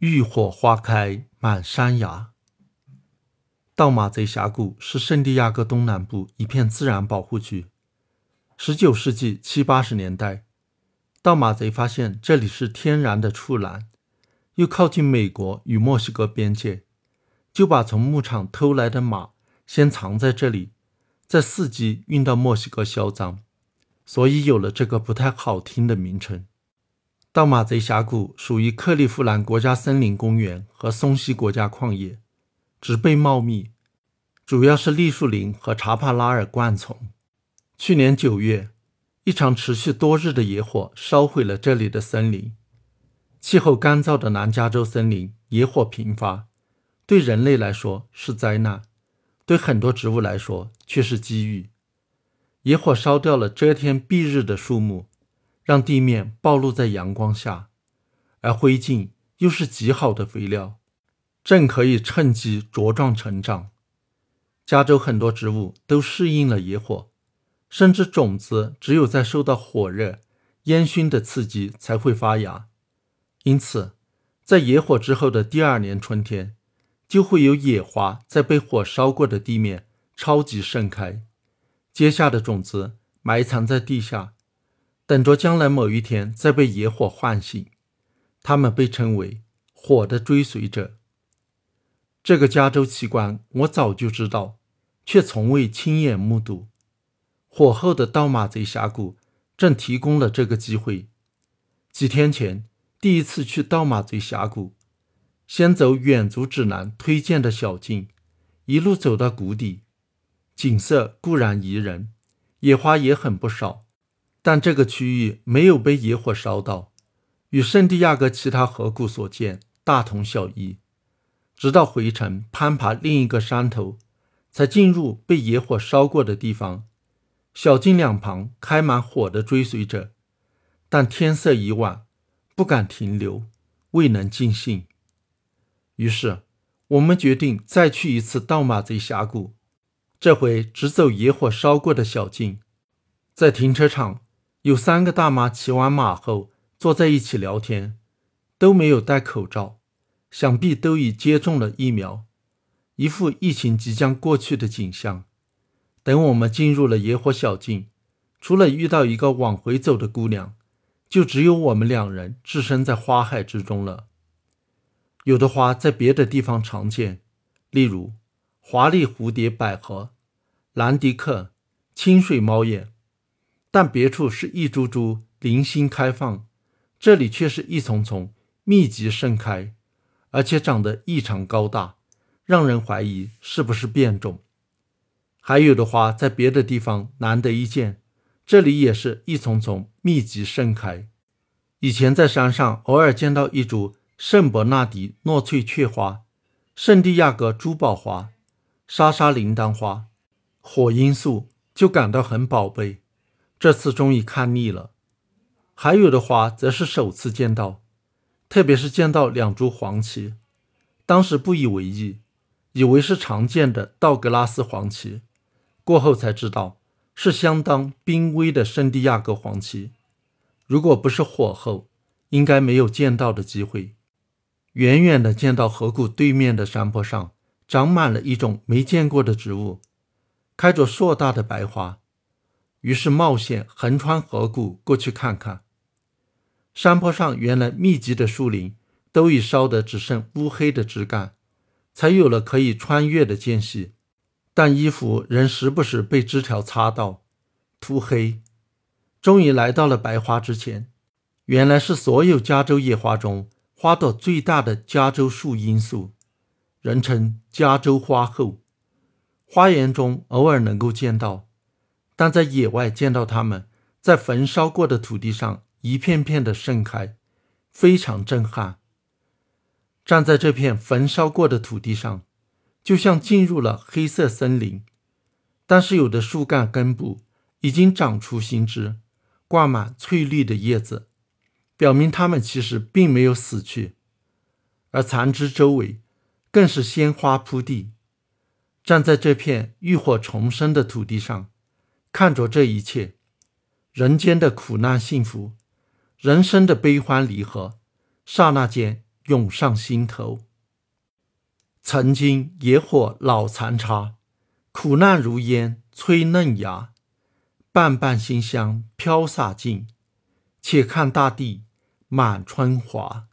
浴火花开满山崖。盗马贼峡谷是圣地亚哥东南部一片自然保护区。十九世纪七八十年代，盗马贼发现这里是天然的畜栏，又靠近美国与墨西哥边界，就把从牧场偷来的马先藏在这里，再伺机运到墨西哥销赃，所以有了这个不太好听的名称。盗马贼峡谷属于克利夫兰国家森林公园和松溪国家矿业，植被茂密，主要是栗树林和查帕拉尔灌丛。去年九月，一场持续多日的野火烧毁了这里的森林。气候干燥的南加州森林野火频发，对人类来说是灾难，对很多植物来说却是机遇。野火烧掉了遮天蔽日的树木，让地面暴露在阳光下，而灰烬又是极好的肥料，正可以趁机茁壮成长。加州很多植物都适应了野火。甚至种子只有在受到火热、烟熏的刺激才会发芽，因此，在野火之后的第二年春天，就会有野花在被火烧过的地面超级盛开，结下的种子埋藏在地下，等着将来某一天再被野火唤醒。他们被称为“火的追随者”。这个加州奇观我早就知道，却从未亲眼目睹。火后的盗马贼峡谷正提供了这个机会。几天前，第一次去盗马贼峡谷，先走远足指南推荐的小径，一路走到谷底，景色固然宜人，野花也很不少，但这个区域没有被野火烧到，与圣地亚哥其他河谷所见大同小异。直到回程攀爬另一个山头，才进入被野火烧过的地方。小径两旁开满火的追随者，但天色已晚，不敢停留，未能尽兴。于是，我们决定再去一次盗马贼峡谷，这回只走野火烧过的小径。在停车场，有三个大妈骑完马后坐在一起聊天，都没有戴口罩，想必都已接种了疫苗，一副疫情即将过去的景象。等我们进入了野火小径，除了遇到一个往回走的姑娘，就只有我们两人置身在花海之中了。有的花在别的地方常见，例如华丽蝴蝶百合、兰迪克、清水猫眼，但别处是一株株零星开放，这里却是一丛丛密集盛开，而且长得异常高大，让人怀疑是不是变种。还有的花在别的地方难得一见，这里也是一丛丛密集盛开。以前在山上偶尔见到一株圣伯纳迪诺翠雀花、圣地亚哥珠宝花、莎莎铃铛花、火罂粟，就感到很宝贝。这次终于看腻了。还有的花则是首次见到，特别是见到两株黄芪，当时不以为意，以为是常见的道格拉斯黄芪。过后才知道是相当濒危的圣地亚哥黄芪，如果不是火候，应该没有见到的机会。远远的见到河谷对面的山坡上长满了一种没见过的植物，开着硕大的白花，于是冒险横穿河谷过去看看。山坡上原来密集的树林都已烧得只剩乌黑的枝干，才有了可以穿越的间隙。但衣服仍时不时被枝条擦到，涂黑。终于来到了白花之前，原来是所有加州野花中花朵最大的加州树罂粟，人称加州花后。花园中偶尔能够见到，但在野外见到它们在焚烧过的土地上一片片的盛开，非常震撼。站在这片焚烧过的土地上。就像进入了黑色森林，但是有的树干根部已经长出新枝，挂满翠绿的叶子，表明它们其实并没有死去。而残枝周围更是鲜花铺地。站在这片浴火重生的土地上，看着这一切，人间的苦难幸福，人生的悲欢离合，刹那间涌上心头。曾经野火老残茶，苦难如烟催嫩芽，瓣瓣馨香飘洒尽。且看大地满春华。